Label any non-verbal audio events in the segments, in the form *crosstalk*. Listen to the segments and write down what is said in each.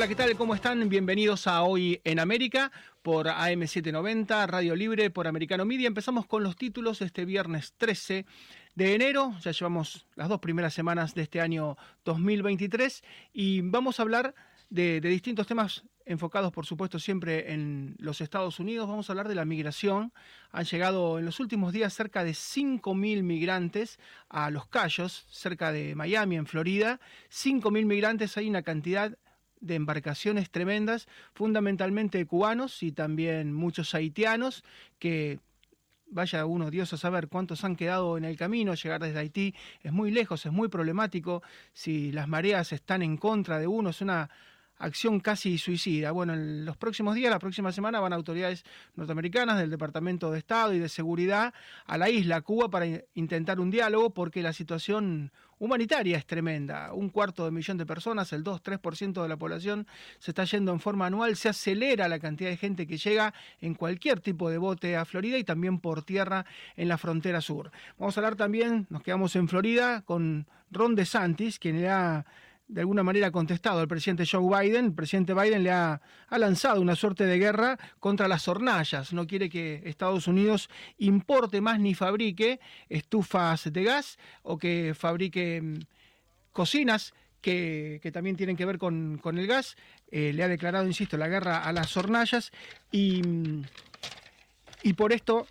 Hola, ¿qué tal? ¿Cómo están? Bienvenidos a Hoy en América por AM790, Radio Libre, por Americano Media. Empezamos con los títulos este viernes 13 de enero. Ya llevamos las dos primeras semanas de este año 2023 y vamos a hablar de, distintos temas enfocados, por supuesto, siempre en los Estados Unidos. Vamos a hablar de la migración. Han llegado en los últimos días cerca de 5.000 migrantes a Los Cayos, cerca de Miami, en Florida. 5.000 migrantes, hay una cantidad de embarcaciones tremendas, fundamentalmente cubanos y también muchos haitianos que vaya uno Dios a saber cuántos han quedado en el camino, llegar desde Haití es muy lejos, es muy problemático, si las mareas están en contra de uno, es una acción casi suicida. Bueno, en los próximos días, la próxima semana, van autoridades norteamericanas del Departamento de Estado y de Seguridad a la isla Cuba para intentar un diálogo porque la situación humanitaria es tremenda. Un cuarto de millón de personas, el 2-3% de la población se está yendo en forma anual, se acelera la cantidad de gente que llega en cualquier tipo de bote a Florida y también por tierra en la frontera sur. Vamos a hablar también, nos quedamos en Florida con Ron DeSantis, quien le ha de alguna manera contestado al presidente Joe Biden. El presidente Biden le ha, lanzado una suerte de guerra contra las hornallas. No quiere que Estados Unidos importe más ni fabrique estufas de gas o que fabrique mm, cocinas que, también tienen que ver con, el gas. Eh, le ha declarado, insisto, la guerra a las hornallas y, mm, y por esto,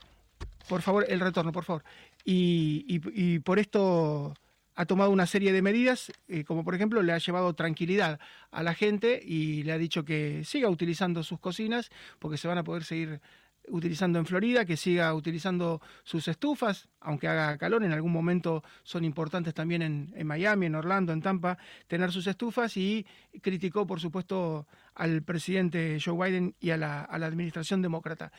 por favor, el retorno, por favor. y, y por esto ha tomado una serie de medidas, eh, como por ejemplo le ha llevado tranquilidad a la gente y le ha dicho que siga utilizando sus cocinas, porque se van a poder seguir utilizando en Florida, que siga utilizando sus estufas, aunque haga calor, en algún momento son importantes también en, Miami, en Orlando, en Tampa, tener sus estufas y criticó, por supuesto, al presidente Joe Biden y a la, a la administración demócrata.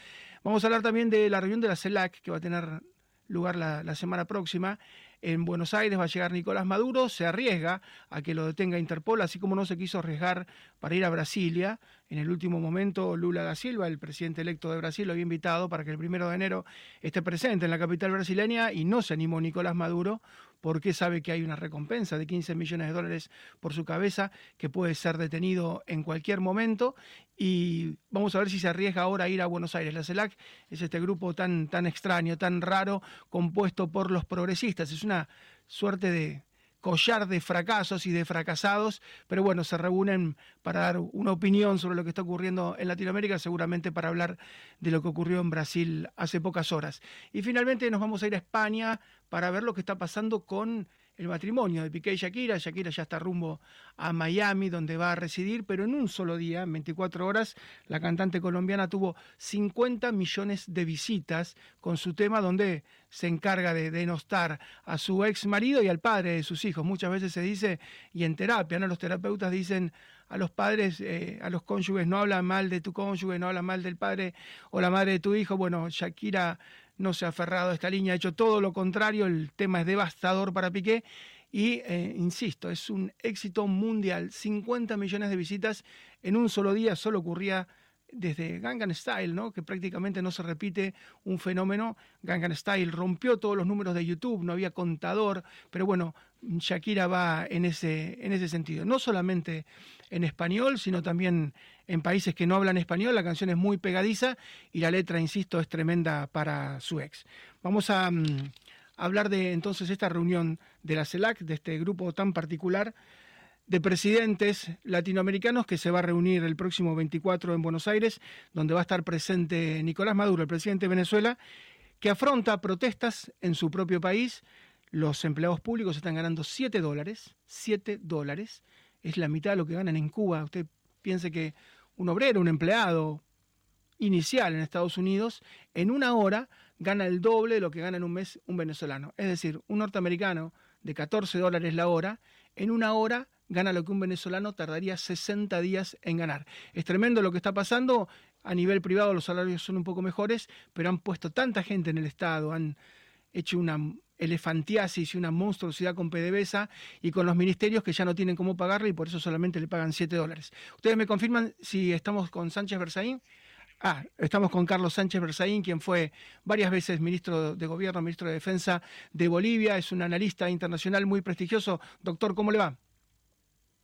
Vamos a hablar también de la reunión de la CELAC, que va a tener lugar la, la semana próxima en Buenos Aires va a llegar Nicolás Maduro, se arriesga a que lo detenga Interpol, así como no se quiso arriesgar para ir a Brasilia. En el último momento, Lula da Silva, el presidente electo de Brasil, lo había invitado para que el primero de enero esté presente en la capital brasileña y no se animó Nicolás Maduro porque sabe que hay una recompensa de 15 millones de dólares por su cabeza, que puede ser detenido en cualquier momento. Y vamos a ver si se arriesga ahora a ir a Buenos Aires. La CELAC es este grupo tan, tan extraño, tan raro, compuesto por los progresistas. Es una suerte de, collar de fracasos y de fracasados, pero bueno, se reúnen para dar una opinión sobre lo que está ocurriendo en Latinoamérica, seguramente para hablar de lo que ocurrió en Brasil hace pocas horas. Y finalmente nos vamos a ir a España para ver lo que está pasando con el matrimonio de Piqué y Shakira. Shakira ya está rumbo a Miami, donde va a residir, pero en un solo día, en 24 horas, la cantante colombiana tuvo 50 millones de visitas con su tema donde se encarga de denostar a su ex marido y al padre de sus hijos. Muchas veces se dice, y en terapia, ¿no? los terapeutas dicen a los padres, eh, a los cónyuges, no habla mal de tu cónyuge, no habla mal del padre o la madre de tu hijo. Bueno, Shakira no se ha aferrado a esta línea, ha hecho todo lo contrario, el tema es devastador para Piqué y, eh, insisto, es un éxito mundial, 50 millones de visitas en un solo día, solo ocurría desde Gangan Style, ¿no? que prácticamente no se repite un fenómeno. Gangan Style rompió todos los números de YouTube, no había contador, pero bueno, Shakira va en ese, en ese sentido. No solamente en español, sino también en países que no hablan español. La canción es muy pegadiza y la letra, insisto, es tremenda para su ex. Vamos a mm, hablar de entonces esta reunión de la CELAC, de este grupo tan particular de presidentes latinoamericanos que se va a reunir el próximo 24 en Buenos Aires, donde va a estar presente Nicolás Maduro, el presidente de Venezuela, que afronta protestas en su propio país. Los empleados públicos están ganando 7 dólares, 7 dólares, es la mitad de lo que ganan en Cuba. Usted piense que un obrero, un empleado inicial en Estados Unidos, en una hora gana el doble de lo que gana en un mes un venezolano. Es decir, un norteamericano de 14 dólares la hora, en una hora gana lo que un venezolano tardaría 60 días en ganar. Es tremendo lo que está pasando. A nivel privado los salarios son un poco mejores, pero han puesto tanta gente en el Estado, han hecho una elefantiasis y una monstruosidad con PDVSA y con los ministerios que ya no tienen cómo pagarle y por eso solamente le pagan 7 dólares. ¿Ustedes me confirman si estamos con Sánchez Berzaín? Ah, estamos con Carlos Sánchez Berzaín, quien fue varias veces ministro de Gobierno, ministro de Defensa de Bolivia, es un analista internacional muy prestigioso. Doctor, ¿cómo le va?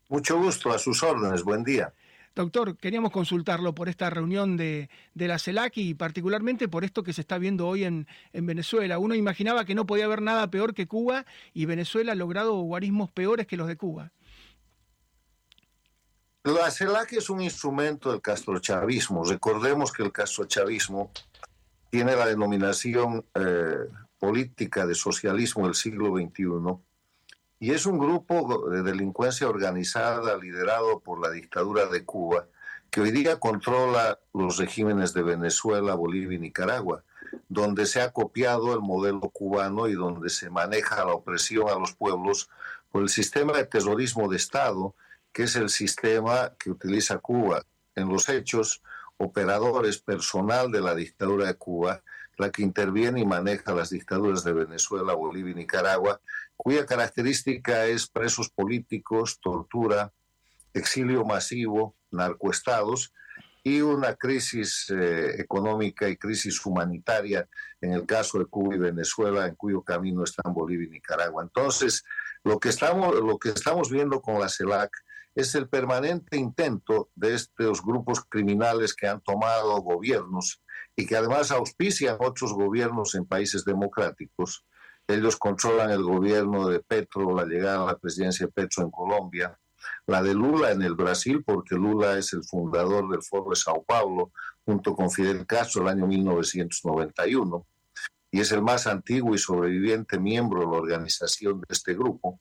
Mucho gusto, a sus órdenes, buen día. Doctor, queríamos consultarlo por esta reunión de, la CELAC y particularmente por esto que se está viendo hoy en, Venezuela. Uno imaginaba que no podía haber nada peor que Cuba y Venezuela ha logrado guarismos peores que los de Cuba. La CELAC es un instrumento del castrochavismo. Recordemos que el castrochavismo tiene la denominación eh, política de socialismo del siglo XXI y es un grupo de delincuencia organizada liderado por la dictadura de Cuba que hoy día controla los regímenes de Venezuela, Bolivia y Nicaragua, donde se ha copiado el modelo cubano y donde se maneja la opresión a los pueblos por el sistema de terrorismo de Estado, que es el sistema que utiliza Cuba. En los hechos, operadores, personal de la dictadura de Cuba, la que interviene y maneja las dictaduras de Venezuela, Bolivia y Nicaragua, cuya característica es presos políticos, tortura, exilio masivo, narcoestados y una crisis eh, económica y crisis humanitaria en el caso de Cuba y Venezuela, en cuyo camino están Bolivia y Nicaragua. Entonces, lo que estamos, lo que estamos viendo con la CELAC es el permanente intento de estos grupos criminales que han tomado gobiernos y que además auspician otros gobiernos en países democráticos. Ellos controlan el gobierno de Petro, la llegada a la presidencia de Petro en Colombia, la de Lula en el Brasil, porque Lula es el fundador del Foro de Sao Paulo, junto con Fidel Castro, el año 1991, y es el más antiguo y sobreviviente miembro de la organización de este grupo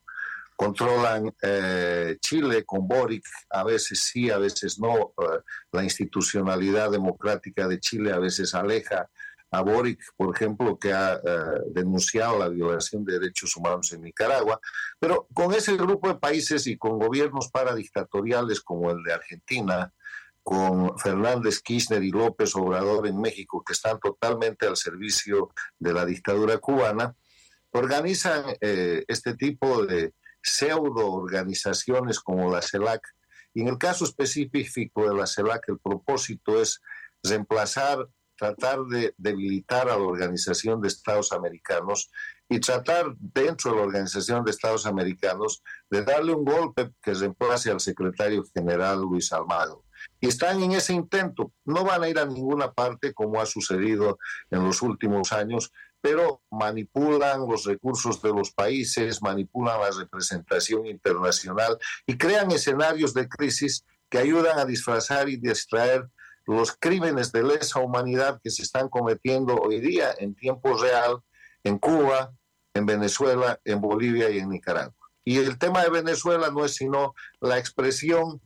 controlan eh, Chile con Boric, a veces sí, a veces no. Eh, la institucionalidad democrática de Chile a veces aleja a Boric, por ejemplo, que ha eh, denunciado la violación de derechos humanos en Nicaragua. Pero con ese grupo de países y con gobiernos paradictatoriales como el de Argentina, con Fernández Kirchner y López Obrador en México, que están totalmente al servicio de la dictadura cubana, organizan este tipo de pseudo organizaciones como la CELAC. Y en el caso específico de la CELAC, el propósito es reemplazar, tratar de debilitar a la Organización de Estados Americanos y tratar dentro de la Organización de Estados Americanos de darle un golpe que reemplace al secretario general Luis Almagro. Y están en ese intento. No van a ir a ninguna parte como ha sucedido en los últimos años, pero manipulan los recursos de los países, manipulan la representación internacional y crean escenarios de crisis que ayudan a disfrazar y distraer los crímenes de lesa humanidad que se están cometiendo hoy día en tiempo real en Cuba, en Venezuela, en Bolivia y en Nicaragua. Y el tema de Venezuela no es sino la expresión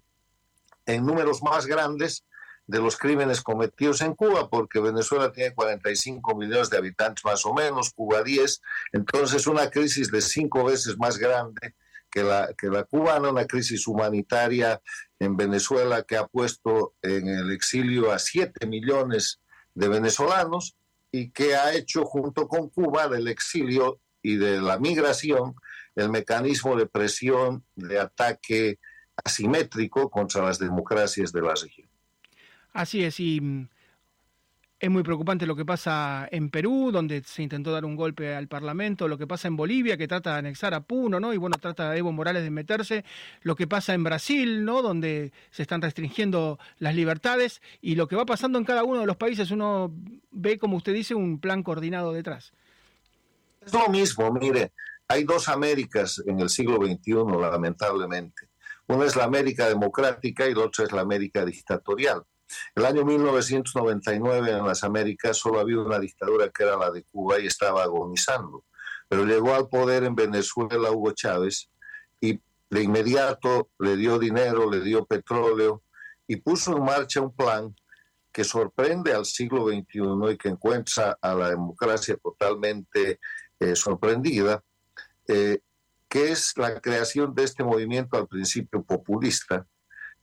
en números más grandes de los crímenes cometidos en Cuba, porque Venezuela tiene 45 millones de habitantes más o menos, Cuba 10, entonces una crisis de cinco veces más grande que la, que la cubana, una crisis humanitaria en Venezuela que ha puesto en el exilio a 7 millones de venezolanos y que ha hecho junto con Cuba del exilio y de la migración el mecanismo de presión, de ataque asimétrico contra las democracias de la región. Así es, y mm, es muy preocupante lo que pasa en Perú, donde se intentó dar un golpe al Parlamento, lo que pasa en Bolivia, que trata de anexar a Puno, ¿no? Y bueno, trata a Evo Morales de meterse, lo que pasa en Brasil, ¿no? Donde se están restringiendo las libertades, y lo que va pasando en cada uno de los países, uno ve, como usted dice, un plan coordinado detrás. Es lo mismo, mire, hay dos Américas en el siglo XXI, lamentablemente. Una es la América democrática y la otra es la América dictatorial. El año 1999 en las Américas solo había una dictadura que era la de Cuba y estaba agonizando. Pero llegó al poder en Venezuela Hugo Chávez y de inmediato le dio dinero, le dio petróleo y puso en marcha un plan que sorprende al siglo XXI y que encuentra a la democracia totalmente eh, sorprendida, eh, que es la creación de este movimiento al principio populista,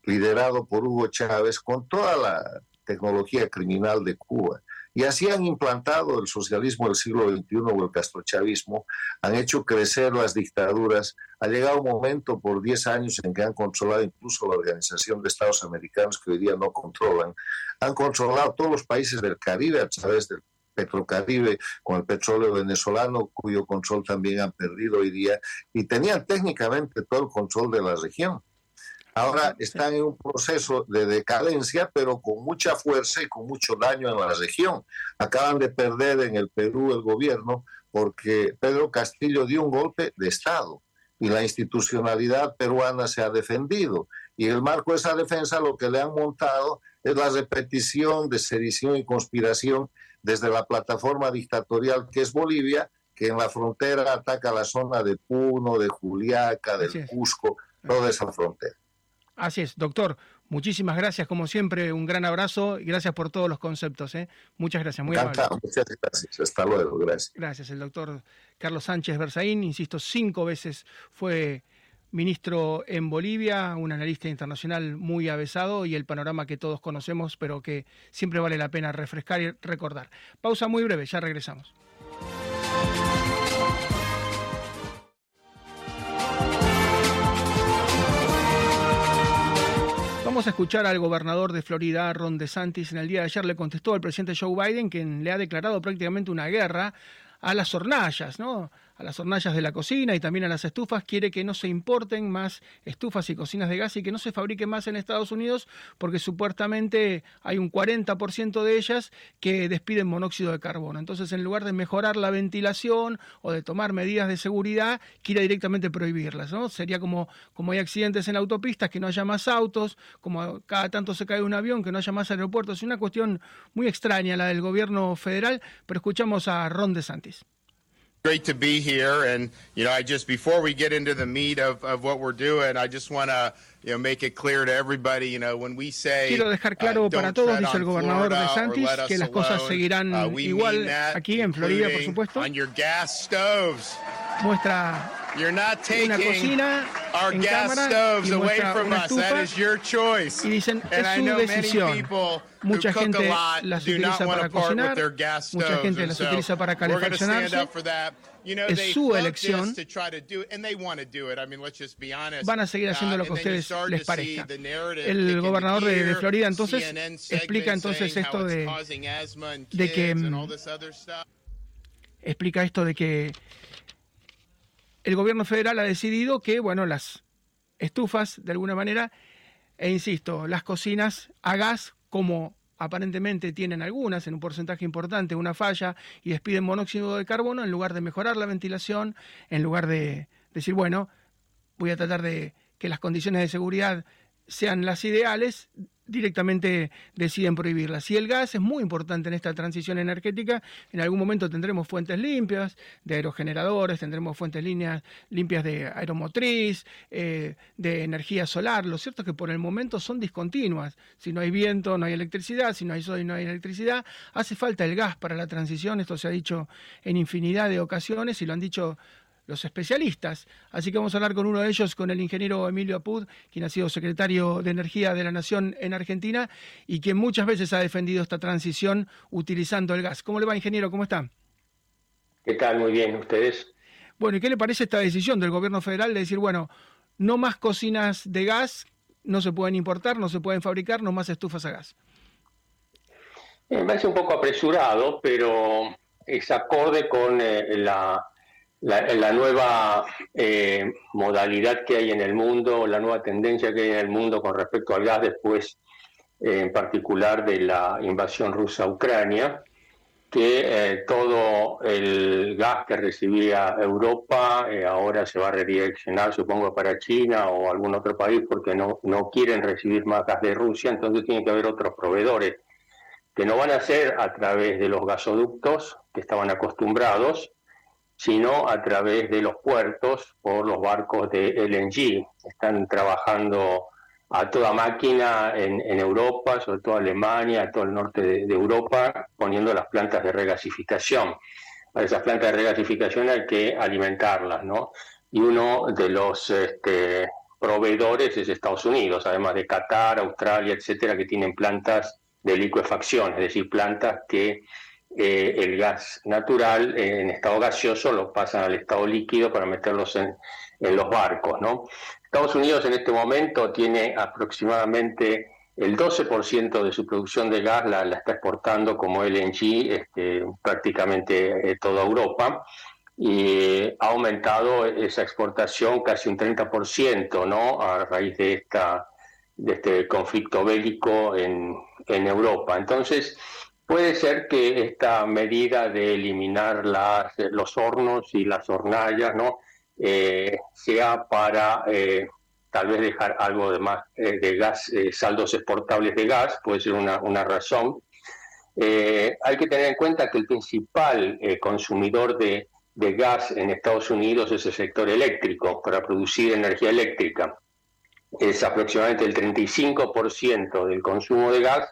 liderado por Hugo Chávez, con toda la tecnología criminal de Cuba. Y así han implantado el socialismo del siglo XXI o el castrochavismo, han hecho crecer las dictaduras. Ha llegado un momento por 10 años en que han controlado incluso la Organización de Estados Americanos, que hoy día no controlan. Han controlado todos los países del Caribe a través del Petrocaribe con el petróleo venezolano, cuyo control también han perdido hoy día, y tenían técnicamente todo el control de la región. Ahora están en un proceso de decadencia, pero con mucha fuerza y con mucho daño en la región. Acaban de perder en el Perú el gobierno porque Pedro Castillo dio un golpe de Estado y la institucionalidad peruana se ha defendido. Y en el marco de esa defensa lo que le han montado es la repetición de sedición y conspiración desde la plataforma dictatorial que es Bolivia, que en la frontera ataca la zona de Puno, de Juliaca, del Cusco, toda esa frontera. Así es, doctor. Muchísimas gracias, como siempre, un gran abrazo y gracias por todos los conceptos. ¿eh? Muchas gracias, muy amable. Muchas gracias, hasta luego, gracias. Gracias, el doctor Carlos Sánchez Berzaín, insisto, cinco veces fue ministro en Bolivia, un analista internacional muy avesado y el panorama que todos conocemos, pero que siempre vale la pena refrescar y recordar. Pausa muy breve, ya regresamos. Vamos a escuchar al gobernador de Florida, Ron DeSantis. En el día de ayer le contestó al presidente Joe Biden, quien le ha declarado prácticamente una guerra a las hornallas, ¿no? A las hornallas de la cocina y también a las estufas, quiere que no se importen más estufas y cocinas de gas y que no se fabriquen más en Estados Unidos porque supuestamente hay un 40% de ellas que despiden monóxido de carbono. Entonces, en lugar de mejorar la ventilación o de tomar medidas de seguridad, quiere directamente prohibirlas. ¿no? Sería como, como hay accidentes en autopistas, que no haya más autos, como cada tanto se cae un avión, que no haya más aeropuertos. Es una cuestión muy extraña la del gobierno federal, pero escuchamos a Ron DeSantis. Great to be here. And, you know, I just, before we get into the meat of, of what we're doing, I just want to, you know, make it clear to everybody, you know, when we say, Quiero dejar uh, claro uh, para todos, dice el gobernador de Santis, que las cosas seguirán uh, igual aquí en Florida, por supuesto. On your gas stoves. Muestra You're not taking una cocina our en gas cámara stoves y away from una us. That is your choice. y dicen And es I su decisión. people Mucha who cook gente a lot las do not utiliza want para to part with cocinar, their gas mucha gente las utiliza para we're going to stand calefaccionarse. up for that. You know, Es su elección. this to try to do it, and they want to do it. I mean, let's just be honest. van a seguir haciendo Uh, lo que a ustedes les parezca. El gobernador de, Florida entonces explica entonces esto de que, mm, explica esto de que el gobierno federal ha decidido que, bueno, las estufas, de alguna manera, e insisto, las cocinas a gas, como aparentemente tienen algunas, en un porcentaje importante, una falla y despiden monóxido de carbono, en lugar de mejorar la ventilación, en lugar de decir, bueno, voy a tratar de que las condiciones de seguridad sean las ideales, directamente deciden prohibirlas. Y el gas es muy importante en esta transición energética. En algún momento tendremos fuentes limpias de aerogeneradores, tendremos fuentes líneas, limpias de aeromotriz, eh, de energía solar. Lo cierto es que por el momento son discontinuas. Si no hay viento, no hay electricidad. Si no hay sol, no hay electricidad. Hace falta el gas para la transición. Esto se ha dicho en infinidad de ocasiones y lo han dicho los especialistas. Así que vamos a hablar con uno de ellos, con el ingeniero Emilio Apud, quien ha sido secretario de Energía de la Nación en Argentina y quien muchas veces ha defendido esta transición utilizando el gas. ¿Cómo le va, ingeniero? ¿Cómo está? ¿Qué tal? Muy bien, ¿ustedes? Bueno, ¿y qué le parece esta decisión del gobierno federal de decir, bueno, no más cocinas de gas, no se pueden importar, no se pueden fabricar, no más estufas a gas? Eh, me parece un poco apresurado, pero es acorde con eh, la, la, nueva eh, modalidad que hay en el mundo, la nueva tendencia que hay en el mundo con respecto al gas después, eh, en particular de la invasión rusa a Ucrania, que eh, todo el gas que recibía Europa ahora se va a redireccionar, supongo, para China o algún otro país porque no, no quieren recibir más gas de Rusia, entonces tiene que haber otros proveedores que no van a ser a través de los gasoductos que estaban acostumbrados, sino a través de los puertos por los barcos de LNG. Están trabajando a toda máquina en, Europa, sobre todo Alemania, todo el norte de, Europa, poniendo las plantas de regasificación. A esas plantas de regasificación hay que alimentarlas, ¿no? Y uno de los este, proveedores es Estados Unidos, además de Qatar, Australia, etcétera, que tienen plantas de licuefacción, es decir, plantas que eh, el gas natural eh, en estado gaseoso lo pasan al estado líquido para meterlos en, en, los barcos. ¿no? Estados Unidos en este momento tiene aproximadamente el 12% de su producción de gas la, la está exportando como LNG este, prácticamente eh, toda Europa y ha aumentado esa exportación casi un 30%, ¿no? A raíz de esta de este conflicto bélico en, en Europa. Entonces, puede ser que esta medida de eliminar los hornos y las hornallas, ¿no? Eh, sea para eh, tal vez dejar algo de más eh, de gas, saldos exportables de gas, puede ser una, una razón. hay que tener en cuenta que el principal consumidor de, de gas en Estados Unidos es el sector eléctrico para producir energía eléctrica. Es aproximadamente el 35% del consumo de gas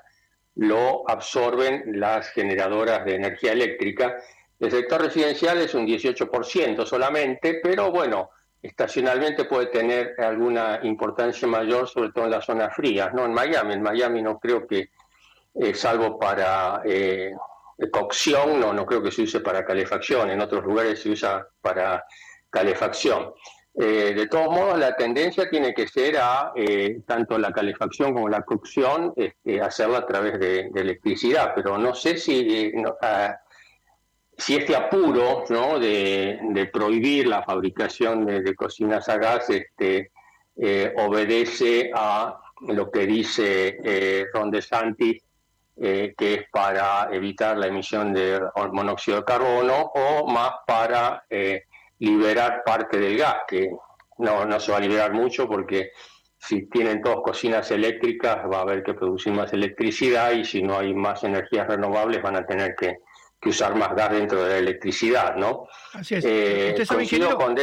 lo absorben las generadoras de energía eléctrica. El sector residencial es un 18% solamente, pero bueno, estacionalmente puede tener alguna importancia mayor, sobre todo en las zonas frías, ¿no? En Miami, en Miami no creo que, eh, salvo para eh, cocción, no, no creo que se use para calefacción, en otros lugares se usa para calefacción. Eh, de todos modos, la tendencia tiene que ser a eh, tanto la calefacción como la cocción, este, hacerla a través de, electricidad, pero no sé si, si este apuro ¿no? de, prohibir la fabricación de, cocinas a gas este, eh, obedece a lo que dice Ron DeSantis, que es para evitar la emisión de monóxido de carbono o más para liberar parte del gas, que no, no se va a liberar mucho porque si tienen todos cocinas eléctricas va a haber que producir más electricidad y si no hay más energías renovables van a tener que, usar más gas dentro de la electricidad, ¿no? Así es. Eh, Usted sabe que con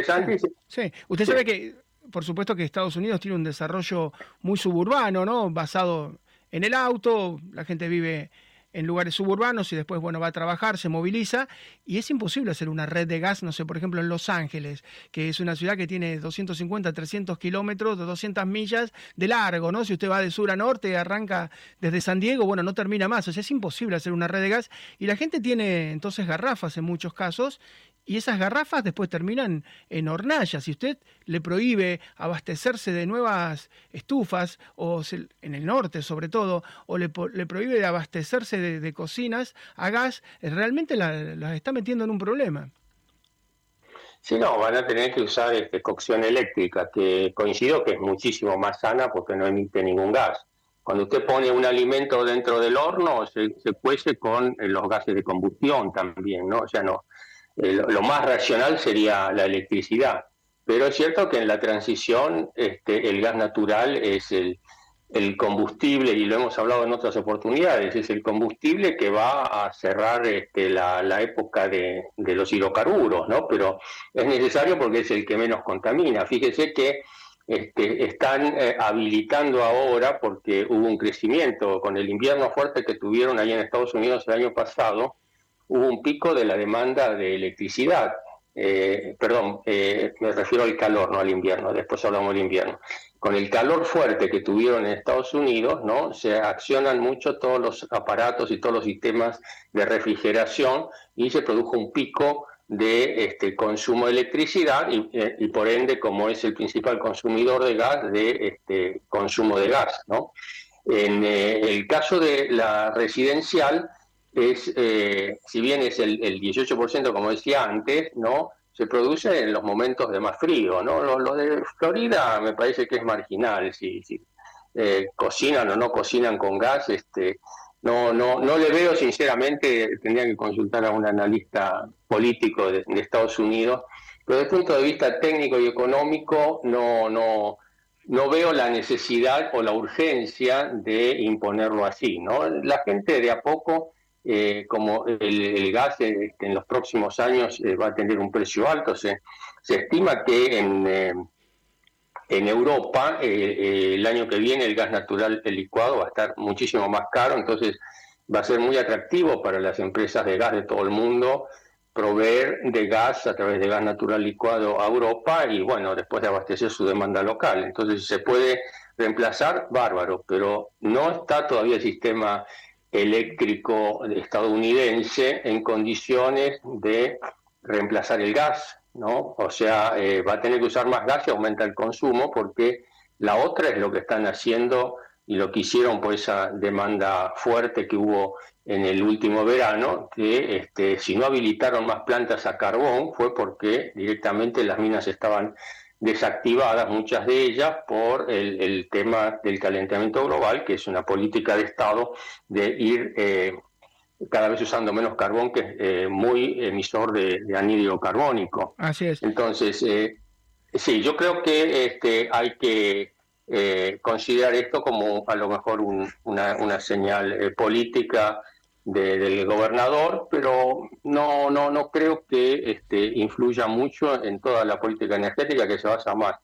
sí. Usted sabe que, por supuesto, que Estados Unidos tiene un desarrollo muy suburbano, ¿no? Basado en el auto, la gente vive en lugares suburbanos y después, bueno, va a trabajar, se moviliza y es imposible hacer una red de gas, no sé, por ejemplo, en Los Ángeles, que es una ciudad que tiene 250, 300 kilómetros, 200 millas de largo, ¿no? Si usted va de sur a norte, arranca desde San Diego, bueno, no termina más, o sea, es imposible hacer una red de gas y la gente tiene entonces garrafas en muchos casos y esas garrafas después terminan en hornallas. Si usted le prohíbe abastecerse de nuevas estufas, o en el norte sobre todo, o le, prohíbe abastecerse de, cocinas a gas, eh, realmente las está metiendo en un problema. Sí, no, van a tener que usar este, cocción eléctrica, que coincido que es muchísimo más sana porque no emite ningún gas. Cuando usted pone un alimento dentro del horno, se, se cuece con eh, los gases de combustión también, ¿no? O sea, no, eh, lo más racional sería la electricidad. Pero es cierto que en la transición este, el gas natural es el, combustible, y lo hemos hablado en otras oportunidades, es el combustible que va a cerrar este, la, época de, los hidrocarburos, ¿no? Pero es necesario porque es el que menos contamina. Fíjese que este, están eh, habilitando ahora, porque hubo un crecimiento con el invierno fuerte que tuvieron ahí en Estados Unidos el año pasado, hubo un pico de la demanda de electricidad. Eh, perdón, eh, me refiero al calor, no al invierno, después hablamos del invierno. Con el calor fuerte que tuvieron en Estados Unidos, ¿no? Se accionan mucho todos los aparatos y todos los sistemas de refrigeración y se produjo un pico de este consumo de electricidad y, eh, por ende, como es el principal consumidor de gas, de este consumo de gas, ¿no? En el caso de la residencial, es, eh, si bien es el, el 18%, como decía antes, ¿no? se produce en los momentos de más frío. ¿no? Lo, de Florida me parece que es marginal. Si, eh, cocinan o no cocinan con gas, este, no, no, no le veo, sinceramente, tendría que consultar a un analista político de, Estados Unidos, pero desde el punto de vista técnico y económico no, no, no veo la necesidad o la urgencia de imponerlo así. ¿no? La gente de a poco eh, como el, gas eh, en los próximos años eh, va a tener un precio alto. Se, estima que en, en Europa el año que viene el gas natural licuado va a estar muchísimo más caro, entonces va a ser muy atractivo para las empresas de gas de todo el mundo proveer de gas a través de gas natural licuado a Europa y bueno, después de abastecer su demanda local. Entonces se puede reemplazar, bárbaro, pero no está todavía el sistema eléctrico estadounidense en condiciones de reemplazar el gas, ¿no? O sea, eh, va a tener que usar más gas y aumenta el consumo porque la otra es lo que están haciendo y lo que hicieron por esa demanda fuerte que hubo en el último verano que este, si no habilitaron más plantas a carbón fue porque directamente las minas estaban desactivadas, muchas de ellas, por el, tema del calentamiento global, que es una política de Estado de ir eh, cada vez usando menos carbón, que es eh, muy emisor de, anhídrido carbónico. Así es. Entonces, eh, sí, yo creo que este, hay que considerar esto como a lo mejor una, una, señal política del gobernador, pero no, no, no creo que este, influya mucho en toda la política energética que se basa más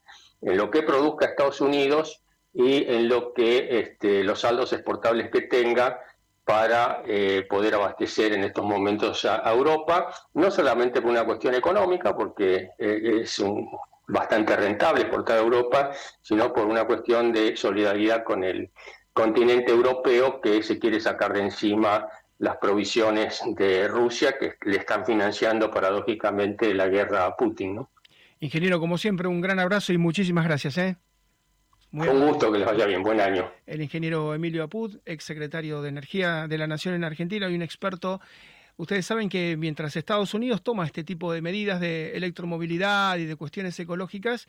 en lo que produzca Estados Unidos y en lo que este, los saldos exportables que tenga para eh, poder abastecer en estos momentos a, Europa, no solamente por una cuestión económica, porque eh, es un, bastante rentable exportar a Europa, sino por una cuestión de solidaridad con el continente europeo que se quiere sacar de encima las provisiones de Rusia que le están financiando paradójicamente la guerra a Putin. ¿no? Ingeniero, como siempre, un gran abrazo y muchísimas gracias. ¿eh? un gusto que les vaya bien, buen año. El ingeniero Emilio Apud, ex secretario de Energía de la Nación en Argentina y un experto Ustedes saben que mientras Estados Unidos toma este tipo de medidas de electromovilidad y de cuestiones ecológicas,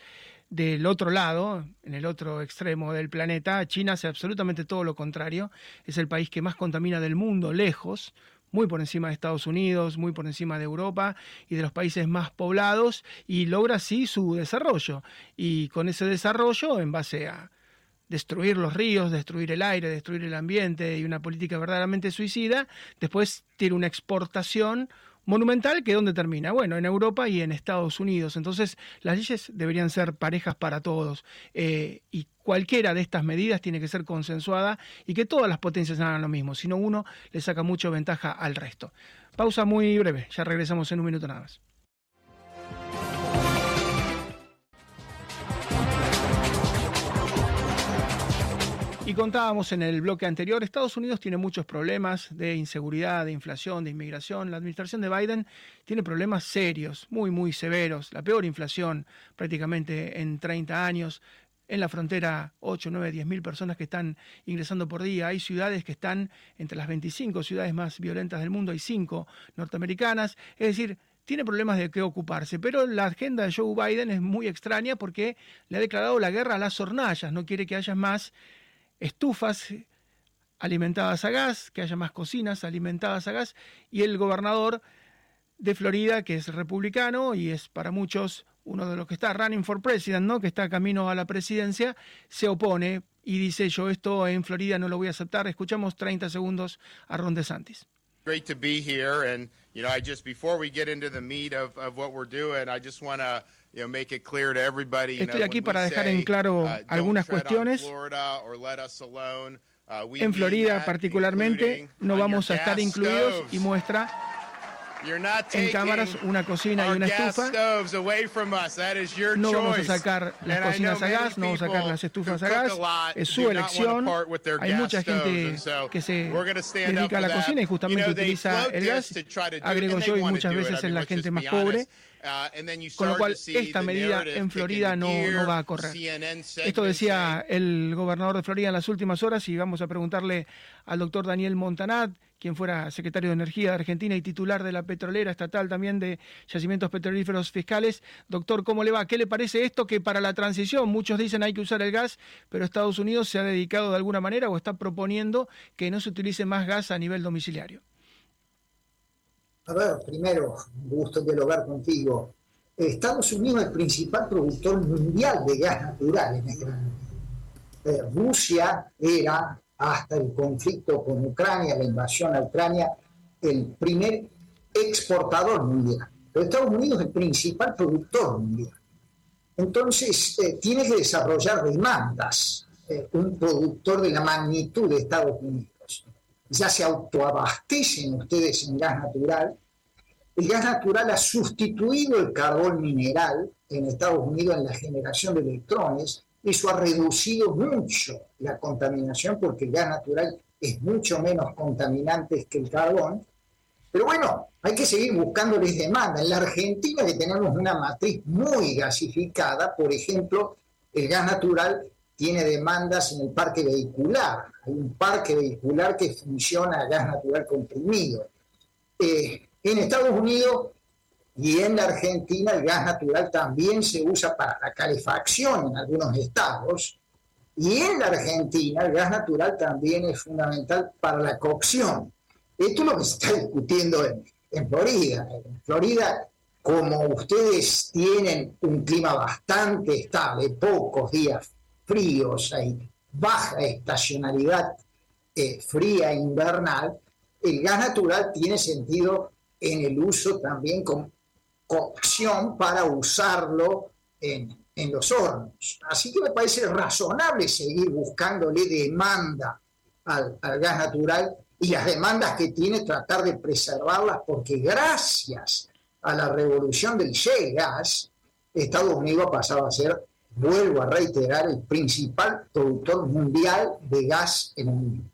del otro lado, en el otro extremo del planeta, China hace absolutamente todo lo contrario. Es el país que más contamina del mundo, lejos, muy por encima de Estados Unidos, muy por encima de Europa y de los países más poblados, y logra así su desarrollo. Y con ese desarrollo, en base a destruir los ríos, destruir el aire, destruir el ambiente y una política verdaderamente suicida, después tiene una exportación monumental que ¿dónde termina? Bueno, en Europa y en Estados Unidos. Entonces, las leyes deberían ser parejas para todos eh, y cualquiera de estas medidas tiene que ser consensuada y que todas las potencias hagan lo mismo, si no uno le saca mucha ventaja al resto. Pausa muy breve, ya regresamos en un minuto nada más. Y contábamos en el bloque anterior, Estados Unidos tiene muchos problemas de inseguridad, de inflación, de inmigración. La administración de Biden tiene problemas serios, muy, muy severos. La peor inflación prácticamente en 30 años. En la frontera, 8, 9, 10 mil personas que están ingresando por día. Hay ciudades que están entre las 25 ciudades más violentas del mundo. Hay 5 norteamericanas. Es decir, tiene problemas de qué ocuparse, pero la agenda de Joe Biden es muy extraña porque le ha declarado la guerra a las hornallas, no quiere que haya más estufas alimentadas a gas, que haya más cocinas alimentadas a gas, y el gobernador de Florida, que es republicano y es para muchos uno de los que está running for president, ¿no? que está camino a la presidencia, se opone y dice yo esto en Florida no lo voy a aceptar. Escuchamos 30 segundos a Ron DeSantis. Great to be here and you know I just before we get into the meat of, of what we're Estoy aquí para dejar en claro uh, algunas cuestiones. Uh, en Florida particularmente no vamos a estar incluidos y muestra en cámaras una cocina y una estufa. No vamos a sacar las cocinas a gas, no vamos a sacar las estufas a gas. Es su elección. Hay mucha gente que se dedica a la cocina y justamente utiliza el gas. Agrego yo y muchas veces es la gente más pobre. Uh, Con lo cual, esta medida en Florida no, no, va a correr. Esto decía el gobernador de Florida en las últimas horas y vamos a preguntarle al doctor Daniel Montanat, quien fuera secretario de Energía de Argentina y titular de la petrolera estatal también de yacimientos petrolíferos fiscales. Doctor, ¿cómo le va? ¿Qué le parece esto que para la transición muchos dicen hay que usar el gas, pero Estados Unidos se ha dedicado de alguna manera o está proponiendo que no se utilice más gas a nivel domiciliario? A ver, primero, gusto dialogar contigo. Estados Unidos es el principal productor mundial de gas natural en este momento. Eh, Rusia era hasta el conflicto con Ucrania, la invasión a Ucrania, el primer exportador mundial. Pero Estados Unidos es el principal productor mundial. Entonces, eh, tiene que desarrollar demandas eh, un productor de la magnitud de Estados Unidos. Ya se autoabastecen ustedes en gas natural. El gas natural ha sustituido el carbón mineral en Estados Unidos en la generación de electrones eso ha reducido mucho la contaminación porque el gas natural es mucho menos contaminante que el carbón. Pero bueno, hay que seguir buscándoles demanda. En la Argentina que tenemos una matriz muy gasificada, por ejemplo, el gas natural tiene demandas en el parque vehicular. Hay un parque vehicular que funciona a gas natural comprimido. Eh, en Estados Unidos y en la Argentina el gas natural también se usa para la calefacción en algunos estados. Y en la Argentina el gas natural también es fundamental para la cocción. Esto es lo que se está discutiendo en, en Florida. En Florida, como ustedes tienen un clima bastante estable, pocos días fríos, hay baja estacionalidad eh, fría invernal, el gas natural tiene sentido en el uso también con cocción para usarlo en, los hornos. Así que me parece razonable seguir buscándole demanda al, al gas natural y las demandas que tiene tratar de preservarlas porque gracias a la revolución del shale gas, Estados Unidos ha pasado a ser, vuelvo a reiterar, el principal productor mundial de gas en el mundo.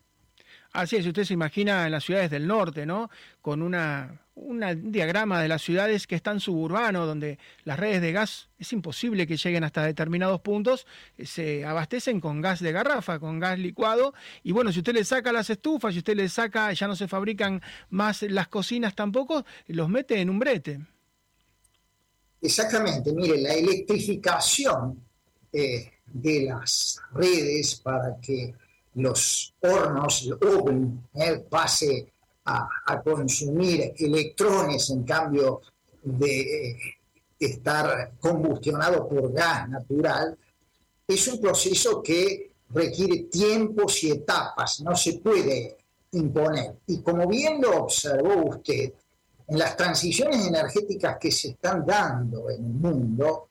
Así es, usted se imagina en las ciudades del norte, ¿no? Con una un diagrama de las ciudades que están suburbanos, donde las redes de gas es imposible que lleguen hasta determinados puntos, eh, se abastecen con gas de garrafa, con gas licuado, y bueno, si usted le saca las estufas, si usted le saca, ya no se fabrican más las cocinas tampoco, los mete en un brete. Exactamente, mire, la electrificación eh, de las redes para que los hornos, el oven, eh, pase a, consumir electrones en cambio de eh, estar combustionado por gas natural, es un proceso que requiere tiempos y etapas, no se puede imponer. Y como bien lo observó usted, en las transiciones energéticas que se están dando en el mundo,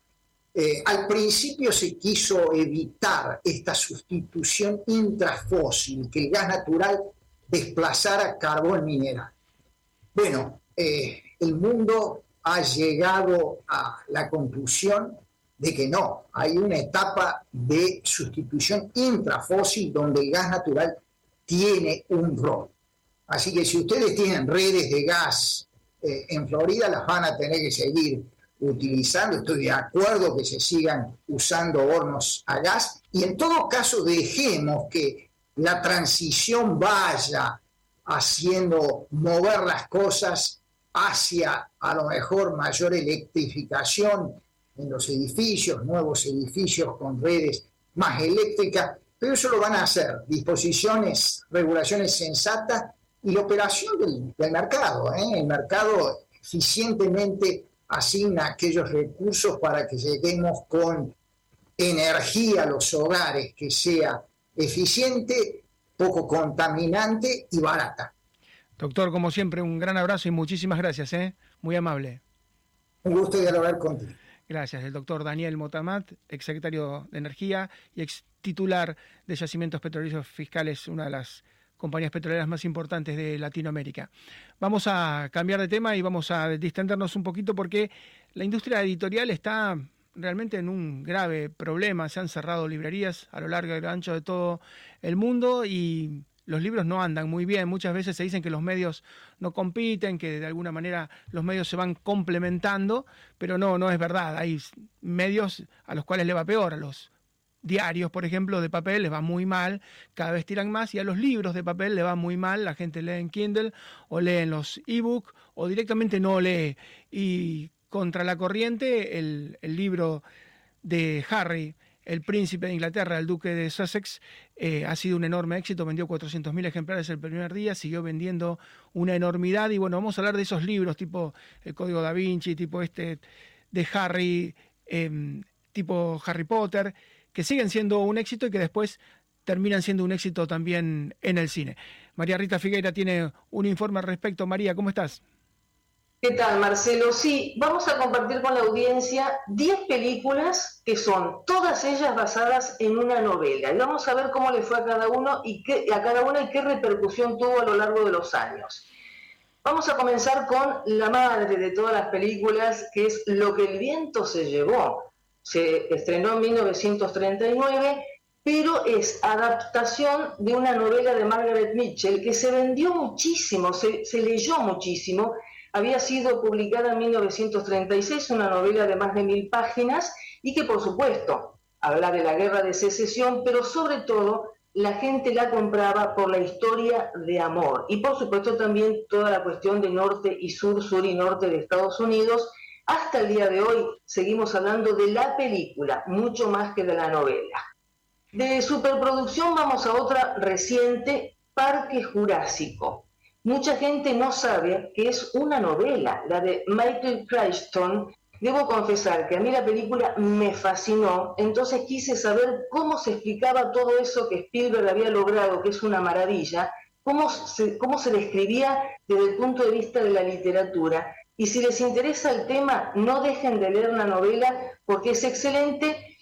eh, al principio se quiso evitar esta sustitución intrafósil, que el gas natural desplazar a carbón mineral. Bueno, eh, el mundo ha llegado a la conclusión de que no, hay una etapa de sustitución intrafósil donde el gas natural tiene un rol. Así que si ustedes tienen redes de gas eh, en Florida, las van a tener que seguir utilizando. Estoy de acuerdo que se sigan usando hornos a gas y en todo caso dejemos que la transición vaya haciendo mover las cosas hacia a lo mejor mayor electrificación en los edificios, nuevos edificios con redes más eléctricas, pero eso lo van a hacer disposiciones, regulaciones sensatas y la operación del, mercado. ¿eh? El mercado eficientemente asigna aquellos recursos para que lleguemos con energía a los hogares que sea eficiente, poco contaminante y barata. Doctor, como siempre, un gran abrazo y muchísimas gracias, ¿eh? muy amable. Un gusto dialogar contigo. Gracias, el doctor Daniel Motamat, exsecretario de Energía y ex titular de Yacimientos Petroleros Fiscales, una de las compañías petroleras más importantes de Latinoamérica. Vamos a cambiar de tema y vamos a distendernos un poquito porque la industria editorial está realmente en un grave problema. Se han cerrado librerías a lo largo y ancho de todo el mundo y los libros no andan muy bien. Muchas veces se dicen que los medios no compiten, que de alguna manera los medios se van complementando, pero no, no es verdad. Hay medios a los cuales le va peor. A los diarios, por ejemplo, de papel les va muy mal, cada vez tiran más, y a los libros de papel le va muy mal. La gente lee en Kindle o lee en los ebook o directamente no lee. Y contra la corriente el, libro de Harry, el príncipe de Inglaterra, el duque de Sussex, eh, ha sido un enorme éxito, vendió 400.000 ejemplares el primer día, siguió vendiendo una enormidad y bueno, vamos a hablar de esos libros tipo El Código da Vinci, tipo este de Harry, em, tipo Harry Potter, que siguen siendo un éxito y que después terminan siendo un éxito también en el cine. María Rita Figueira tiene un informe al respecto. María, ¿cómo estás? ¿Qué tal, Marcelo? Sí, vamos a compartir con la audiencia 10 películas que son todas ellas basadas en una novela. Y vamos a ver cómo le fue a cada uno y qué, a cada una y qué repercusión tuvo a lo largo de los años. Vamos a comenzar con la madre de todas las películas, que es Lo que el viento se llevó. Se estrenó en 1939, pero es adaptación de una novela de Margaret Mitchell que se vendió muchísimo, se, leyó muchísimo había sido publicada en 1936, una novela de más de mil páginas y que por supuesto habla de la guerra de secesión, pero sobre todo la gente la compraba por la historia de amor y por supuesto también toda la cuestión de norte y sur, sur y norte de Estados Unidos. Hasta el día de hoy seguimos hablando de la película, mucho más que de la novela. De superproducción vamos a otra reciente, Parque Jurásico. Mucha gente no sabe que es una novela, la de Michael Crichton, Debo confesar que a mí la película me fascinó, entonces quise saber cómo se explicaba todo eso que Spielberg había logrado, que es una maravilla, cómo se, cómo se describía desde el punto de vista de la literatura. Y si les interesa el tema, no dejen de leer la novela porque es excelente.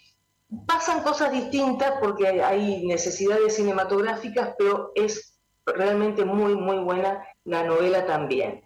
Pasan cosas distintas porque hay necesidades cinematográficas, pero es realmente muy, muy buena la novela también.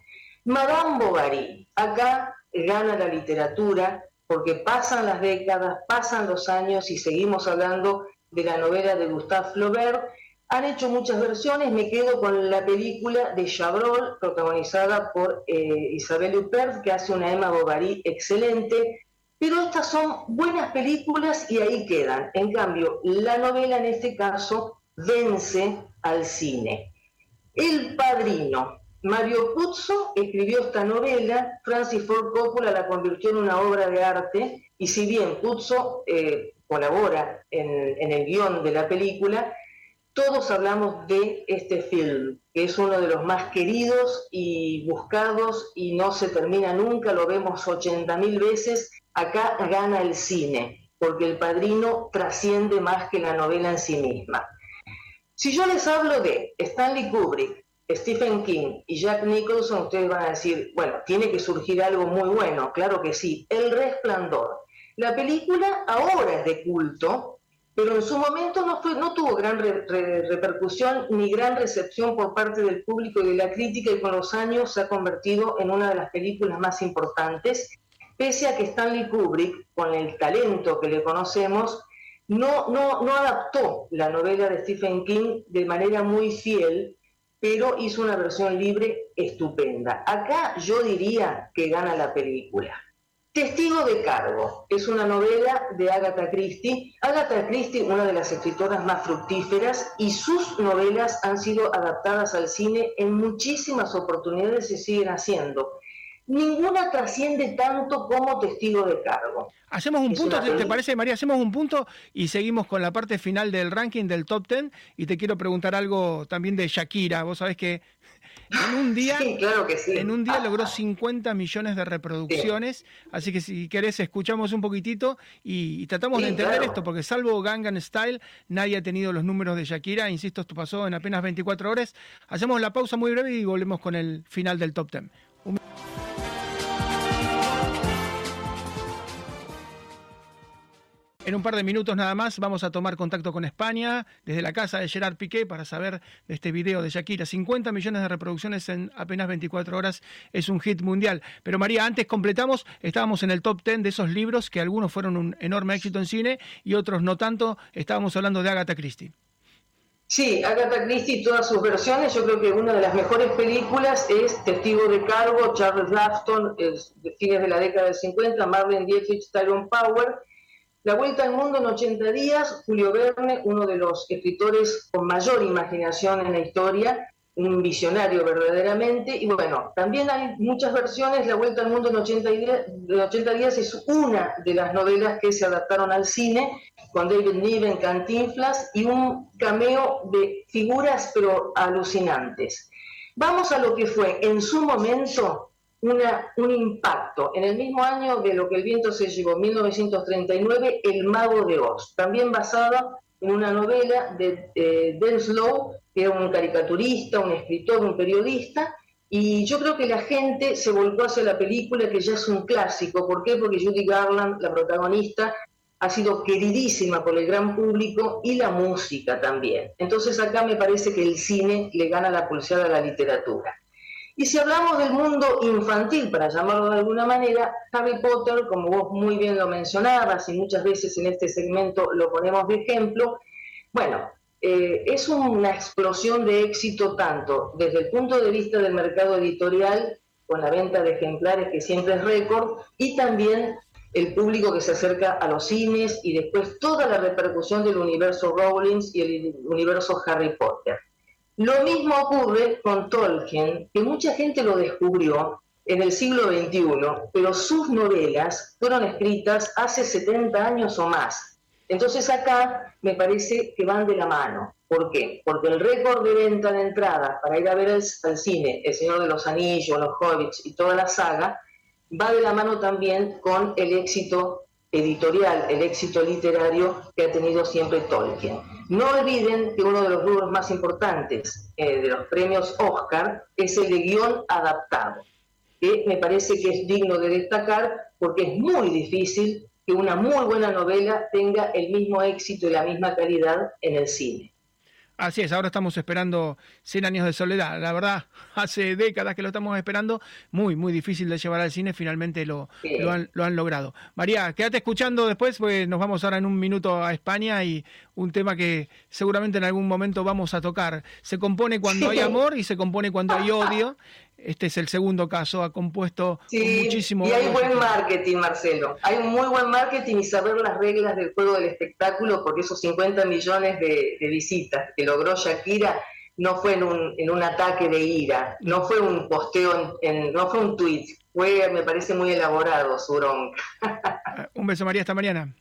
Madame Bovary, acá gana la literatura, porque pasan las décadas, pasan los años y seguimos hablando de la novela de Gustave Flaubert. Han hecho muchas versiones, me quedo con la película de Chabrol, protagonizada por eh, Isabelle Huppert, que hace una Emma Bovary excelente, pero estas son buenas películas y ahí quedan. En cambio, la novela en este caso vence al cine. El Padrino, Mario Puzo escribió esta novela, Francis Ford Coppola la convirtió en una obra de arte, y si bien Puzo eh, colabora en, el guion de la película, todos hablamos de este film, que es uno de los más queridos y buscados y no se termina nunca, lo vemos 80.000 veces, acá gana el cine, porque el padrino trasciende más que la novela en sí misma. Si yo les hablo de Stanley Kubrick, Stephen King y Jack Nicholson, ustedes van a decir, bueno, tiene que surgir algo muy bueno, claro que sí, El Resplandor. La película ahora es de culto, pero en su momento no, fue, no tuvo gran repercusión ni gran recepción por parte del público y de la crítica y con los años se ha convertido en una de las películas más importantes, pese a que Stanley Kubrick, con el talento que le conocemos, no, no, no adaptó la novela de Stephen King de manera muy fiel pero hizo una versión libre estupenda. Acá yo diría que gana la película. Testigo de cargo es una novela de Agatha Christie. Agatha Christie, una de las escritoras más fructíferas, y sus novelas han sido adaptadas al cine en muchísimas oportunidades y siguen haciendo ninguna trasciende tanto como testigo de cargo. Hacemos un punto, ¿te, parece, María? Hacemos un punto y seguimos con la parte final del ranking del top ten. Y te quiero preguntar algo también de Shakira. Vos sabés que en un día, en un día logró 50 millones de reproducciones. Así que si querés, escuchamos un poquitito y, tratamos de entender esto, porque salvo Gangan Style, nadie ha tenido los números de Shakira. Insisto, esto pasó en apenas 24 horas. Hacemos la pausa muy breve y volvemos con el final del top ten. En un par de minutos nada más vamos a tomar contacto con España desde la casa de Gerard Piqué para saber de este video de Shakira. 50 millones de reproducciones en apenas 24 horas es un hit mundial. Pero María, antes completamos, estábamos en el top 10 de esos libros que algunos fueron un enorme éxito en cine y otros no tanto. Estábamos hablando de Agatha Christie. Sí, Agatha Christie todas sus versiones. Yo creo que una de las mejores películas es Testigo de Cargo, Charles Lafton, de fines de la década del 50, Marlene Dietrich, Tyrone Power la Vuelta al Mundo en 80 días, Julio Verne, uno de los escritores con mayor imaginación en la historia, un visionario verdaderamente. Y bueno, también hay muchas versiones. La Vuelta al Mundo en 80 días, 80 días es una de las novelas que se adaptaron al cine, con David Niven, Cantinflas y un cameo de figuras pero alucinantes. Vamos a lo que fue en su momento un impacto. En el mismo año de lo que el viento se llevó, 1939, El Mago de Oz, también basada en una novela de eh, Denslow, que era un caricaturista, un escritor, un periodista, y yo creo que la gente se volcó hacia la película, que ya es un clásico. ¿Por qué? Porque Judy Garland, la protagonista, ha sido queridísima por el gran público y la música también. Entonces acá me parece que el cine le gana la pulsada a la literatura. Y si hablamos del mundo infantil, para llamarlo de alguna manera, Harry Potter, como vos muy bien lo mencionabas y muchas veces en este segmento lo ponemos de ejemplo, bueno, eh, es una explosión de éxito tanto desde el punto de vista del mercado editorial, con la venta de ejemplares que siempre es récord, y también el público que se acerca a los cines y después toda la repercusión del universo Rowling y el universo Harry Potter. Lo mismo ocurre con Tolkien, que mucha gente lo descubrió en el siglo XXI, pero sus novelas fueron escritas hace 70 años o más. Entonces acá me parece que van de la mano. ¿Por qué? Porque el récord de venta de entradas para ir a ver al, cine El Señor de los Anillos, Los Hobbits y toda la saga, va de la mano también con el éxito editorial, el éxito literario que ha tenido siempre Tolkien. No olviden que uno de los rubros más importantes eh, de los premios Oscar es el de guion adaptado, que me parece que es digno de destacar porque es muy difícil que una muy buena novela tenga el mismo éxito y la misma calidad en el cine. Así es, ahora estamos esperando 100 años de soledad. La verdad, *laughs* hace décadas que lo estamos esperando, muy, muy difícil de llevar al cine, finalmente lo, lo, han, lo, han, logrado. María, quédate escuchando después, pues nos vamos ahora en un minuto a España y un tema que seguramente en algún momento vamos a tocar. Se compone cuando hay amor y se compone cuando hay odio. Este es el segundo caso, ha compuesto muchísimo. Y hay buen marketing, Marcelo. Hay un muy buen marketing y saber las reglas del juego del espectáculo, porque esos 50 millones de, visitas que logró Shakira no fue en un, en un ataque de ira, no fue un posteo, en, no fue un tweet, fue, me parece muy elaborado su bronca. *laughs* un beso, María, hasta mañana.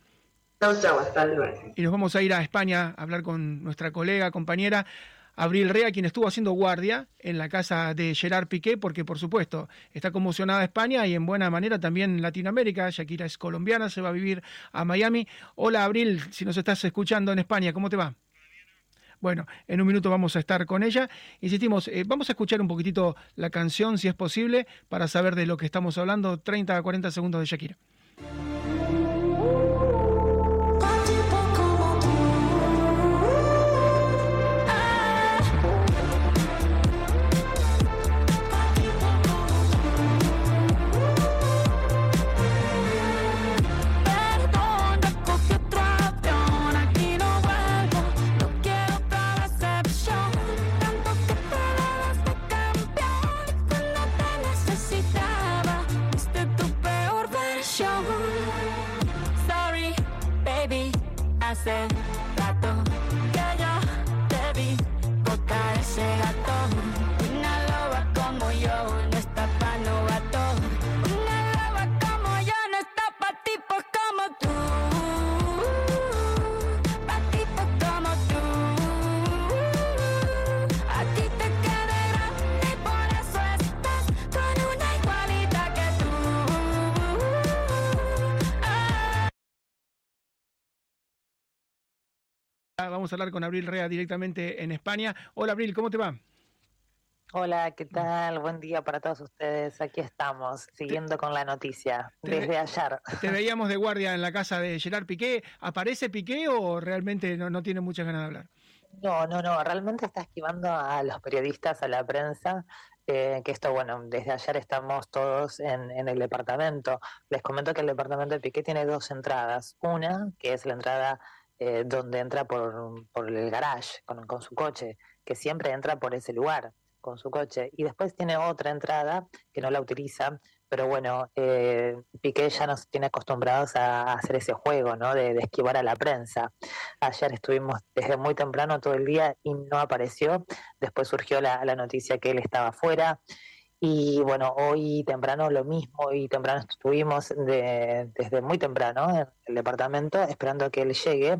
Chao, chao, hasta luego. Y nos vamos a ir a España a hablar con nuestra colega, compañera Abril Rea, quien estuvo haciendo guardia en la casa de Gerard Piqué, porque por supuesto está conmocionada España y en buena manera también Latinoamérica. Shakira es colombiana, se va a vivir a Miami. Hola Abril, si nos estás escuchando en España, ¿cómo te va? Bueno, en un minuto vamos a estar con ella. Insistimos, eh, vamos a escuchar un poquitito la canción, si es posible, para saber de lo que estamos hablando. 30 a 40 segundos de Shakira. myself Vamos a hablar con Abril Rea directamente en España. Hola Abril, ¿cómo te va? Hola, ¿qué tal? Buen día para todos ustedes. Aquí estamos, siguiendo con la noticia desde ayer. Te veíamos de guardia en la casa de Gerard Piqué. ¿Aparece Piqué o realmente no, tiene muchas ganas de hablar? No, no, no. Realmente está esquivando a los periodistas, a la prensa. Eh, que esto, bueno, desde ayer estamos todos en, en, el departamento. Les comento que el departamento de Piqué tiene dos entradas. Una, que es la entrada eh, donde entra por, por el garage con, con, su coche, que siempre entra por ese lugar con su coche. Y después tiene otra entrada que no la utiliza, pero bueno, eh, Piqué ya nos tiene acostumbrados a hacer ese juego, ¿no? De, de, esquivar a la prensa. Ayer estuvimos desde muy temprano todo el día y no apareció. Después surgió la, la noticia que él estaba fuera. Y bueno, hoy temprano lo mismo, y temprano estuvimos de, desde muy temprano en el departamento esperando que él llegue.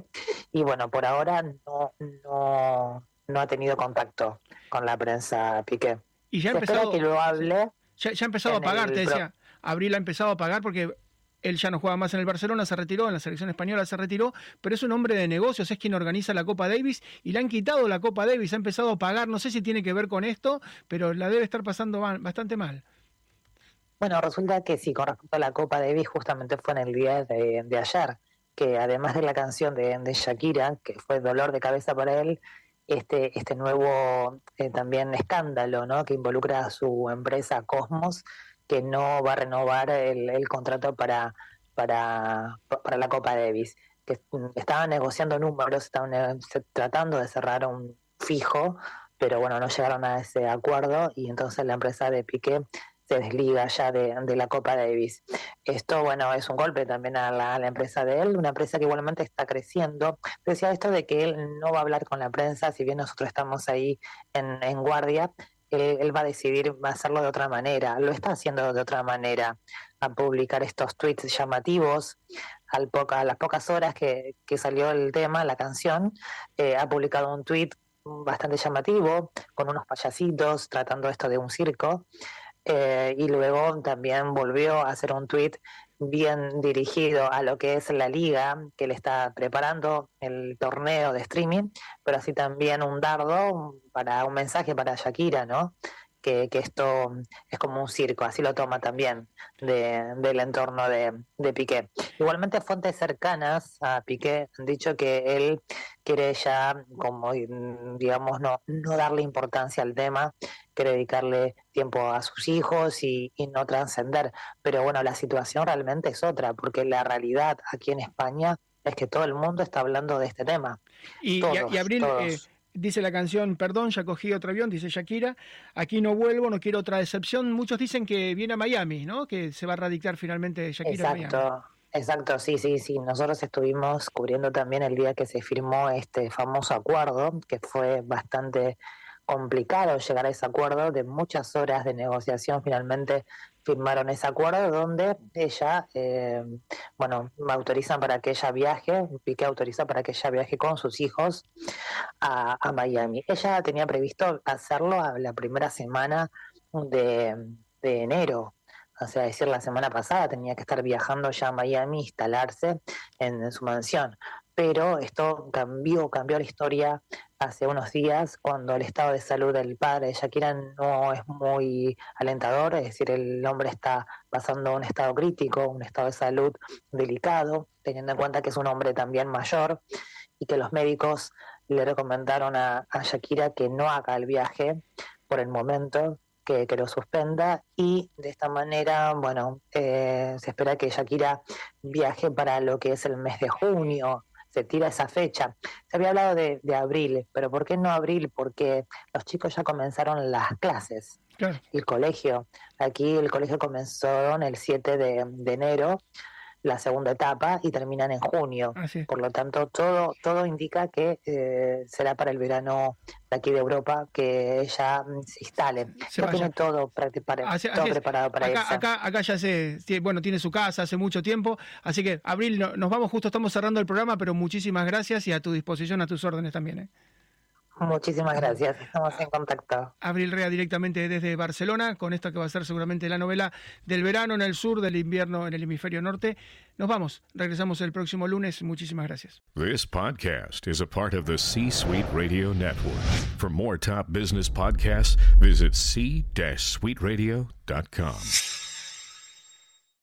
Y bueno, por ahora no, no, no ha tenido contacto con la prensa Piqué. Y ya ha empezado, que lo hable. Ya, ya ha empezado a pagar, te decía. Abril ha empezado a pagar porque él ya no juega más en el Barcelona, se retiró, en la selección española se retiró, pero es un hombre de negocios, es quien organiza la Copa Davis y le han quitado la Copa Davis, ha empezado a pagar, no sé si tiene que ver con esto, pero la debe estar pasando bastante mal. Bueno, resulta que sí, con respecto a la Copa Davis, justamente fue en el día de, ayer, que además de la canción de, Shakira, que fue dolor de cabeza para él, este, este nuevo eh, también escándalo, ¿no? Que involucra a su empresa Cosmos, que no va a renovar el, contrato para, para, para la Copa Davis, que estaban negociando números, estaban tratando de cerrar un fijo, pero bueno, no llegaron a ese acuerdo y entonces la empresa de Piqué se desliga ya de, la Copa Davis. Esto, bueno, es un golpe también a la, empresa de él, una empresa que igualmente está creciendo. Decía esto de que él no va a hablar con la prensa, si bien nosotros estamos ahí en, en guardia, él, va a decidir hacerlo de otra manera, lo está haciendo de otra manera, a publicar estos tweets llamativos. Al poca, a las pocas horas que, salió el tema, la canción, eh, ha publicado un tweet bastante llamativo, con unos payasitos, tratando esto de un circo. Eh, y luego también volvió a hacer un tweet bien dirigido a lo que es la liga que le está preparando el torneo de streaming, pero así también un dardo para un mensaje para Shakira, ¿no? Que, esto es como un circo, así lo toma también del entorno de, de, Piqué. Igualmente fuentes cercanas a Piqué han dicho que él quiere ya, como digamos, no, no darle importancia al tema quiere dedicarle tiempo a sus hijos y, no trascender. Pero bueno, la situación realmente es otra, porque la realidad aquí en España es que todo el mundo está hablando de este tema. Y, Abril, eh, dice la canción, perdón, ya cogí otro avión, dice Shakira, aquí no vuelvo, no quiero otra decepción. Muchos dicen que viene a Miami, ¿no? Que se va a radicar finalmente Shakira Exacto. Exacto, sí, sí, sí. Nosotros estuvimos cubriendo también el día que se firmó este famoso acuerdo, que fue bastante complicado llegar a ese acuerdo, de muchas horas de negociación, finalmente firmaron ese acuerdo donde ella, eh, bueno, me autorizan para que ella viaje, Piqué autoriza para que ella viaje con sus hijos a, Miami. Ella tenía previsto hacerlo a la primera semana de, de enero, o sea, decir, la semana pasada tenía que estar viajando ya a Miami, instalarse en su mansión pero esto cambió, cambió la historia hace unos días cuando el estado de salud del padre de Shakira no es muy alentador, es decir, el hombre está pasando un estado crítico, un estado de salud delicado, teniendo en cuenta que es un hombre también mayor y que los médicos le recomendaron a, Shakira que no haga el viaje por el momento, que, lo suspenda y de esta manera, bueno, eh, se espera que Shakira viaje para lo que es el mes de junio, se tira esa fecha. Se había hablado de, abril, pero ¿por qué no abril? Porque los chicos ya comenzaron las clases. El colegio. Aquí el colegio comenzó el 7 de, de enero la segunda etapa y terminan en junio. Ah, Por lo tanto, todo, todo indica que eh, será para el verano de aquí de Europa que ya mm, se instale. ya tiene todo, preparado para eso. Acá, acá ya se, bueno, tiene su casa hace mucho tiempo, así que Abril, nos vamos justo, estamos cerrando el programa, pero muchísimas gracias y a tu disposición, a tus órdenes también. ¿eh? Muchísimas gracias, estamos en contacto. Abril Rea directamente desde Barcelona, con esta que va a ser seguramente la novela del verano en el sur, del invierno en el hemisferio norte. Nos vamos, regresamos el próximo lunes. Muchísimas gracias. This podcast is a part of the C-Suite Radio Network. For more top business podcasts, visit c-suiteradio.com.